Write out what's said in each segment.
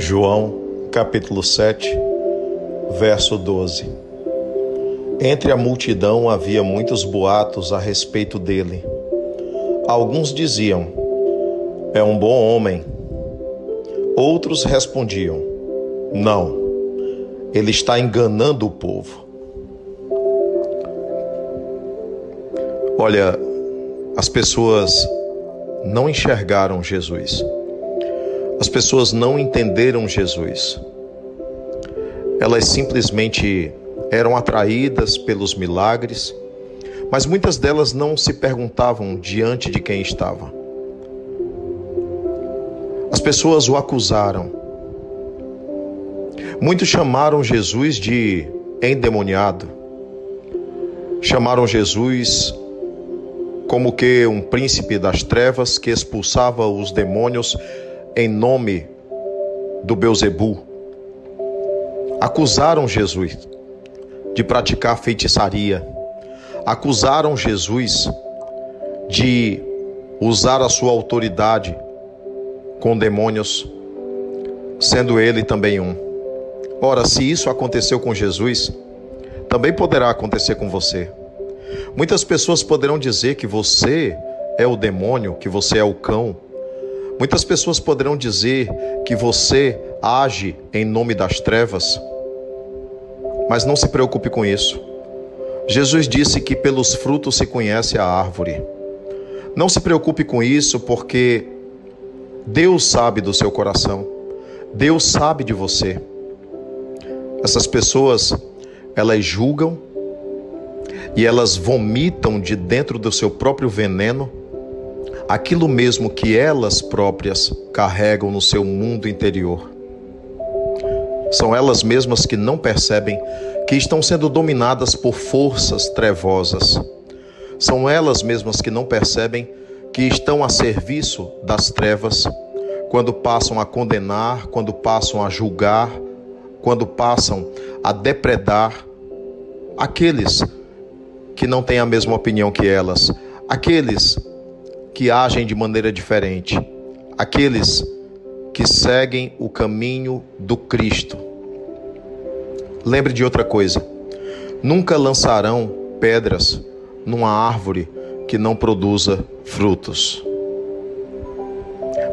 João, capítulo 7, verso 12. Entre a multidão havia muitos boatos a respeito dele. Alguns diziam: É um bom homem. Outros respondiam: Não, ele está enganando o povo. Olha, as pessoas não enxergaram Jesus. As pessoas não entenderam Jesus. Elas simplesmente eram atraídas pelos milagres, mas muitas delas não se perguntavam diante de quem estava. As pessoas o acusaram. Muitos chamaram Jesus de endemoniado. Chamaram Jesus como que um príncipe das trevas que expulsava os demônios em nome do Beuzebu. Acusaram Jesus de praticar feitiçaria. Acusaram Jesus de usar a sua autoridade com demônios, sendo ele também um. Ora, se isso aconteceu com Jesus, também poderá acontecer com você. Muitas pessoas poderão dizer que você é o demônio, que você é o cão, Muitas pessoas poderão dizer que você age em nome das trevas, mas não se preocupe com isso. Jesus disse que pelos frutos se conhece a árvore. Não se preocupe com isso, porque Deus sabe do seu coração. Deus sabe de você. Essas pessoas, elas julgam e elas vomitam de dentro do seu próprio veneno aquilo mesmo que elas próprias carregam no seu mundo interior. São elas mesmas que não percebem que estão sendo dominadas por forças trevosas. São elas mesmas que não percebem que estão a serviço das trevas quando passam a condenar, quando passam a julgar, quando passam a depredar aqueles que não têm a mesma opinião que elas, aqueles que agem de maneira diferente, aqueles que seguem o caminho do Cristo. Lembre de outra coisa: nunca lançarão pedras numa árvore que não produza frutos.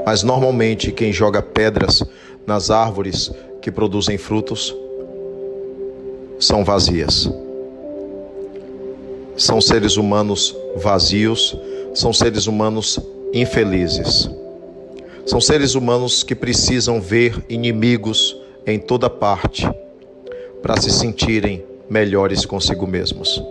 Mas normalmente quem joga pedras nas árvores que produzem frutos são vazias. São seres humanos vazios são seres humanos infelizes. São seres humanos que precisam ver inimigos em toda parte para se sentirem melhores consigo mesmos.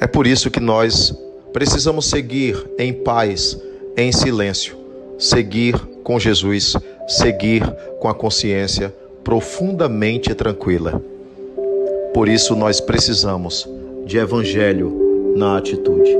É por isso que nós precisamos seguir em paz, em silêncio, seguir com Jesus, seguir com a consciência profundamente tranquila. Por isso nós precisamos de evangelho na atitude.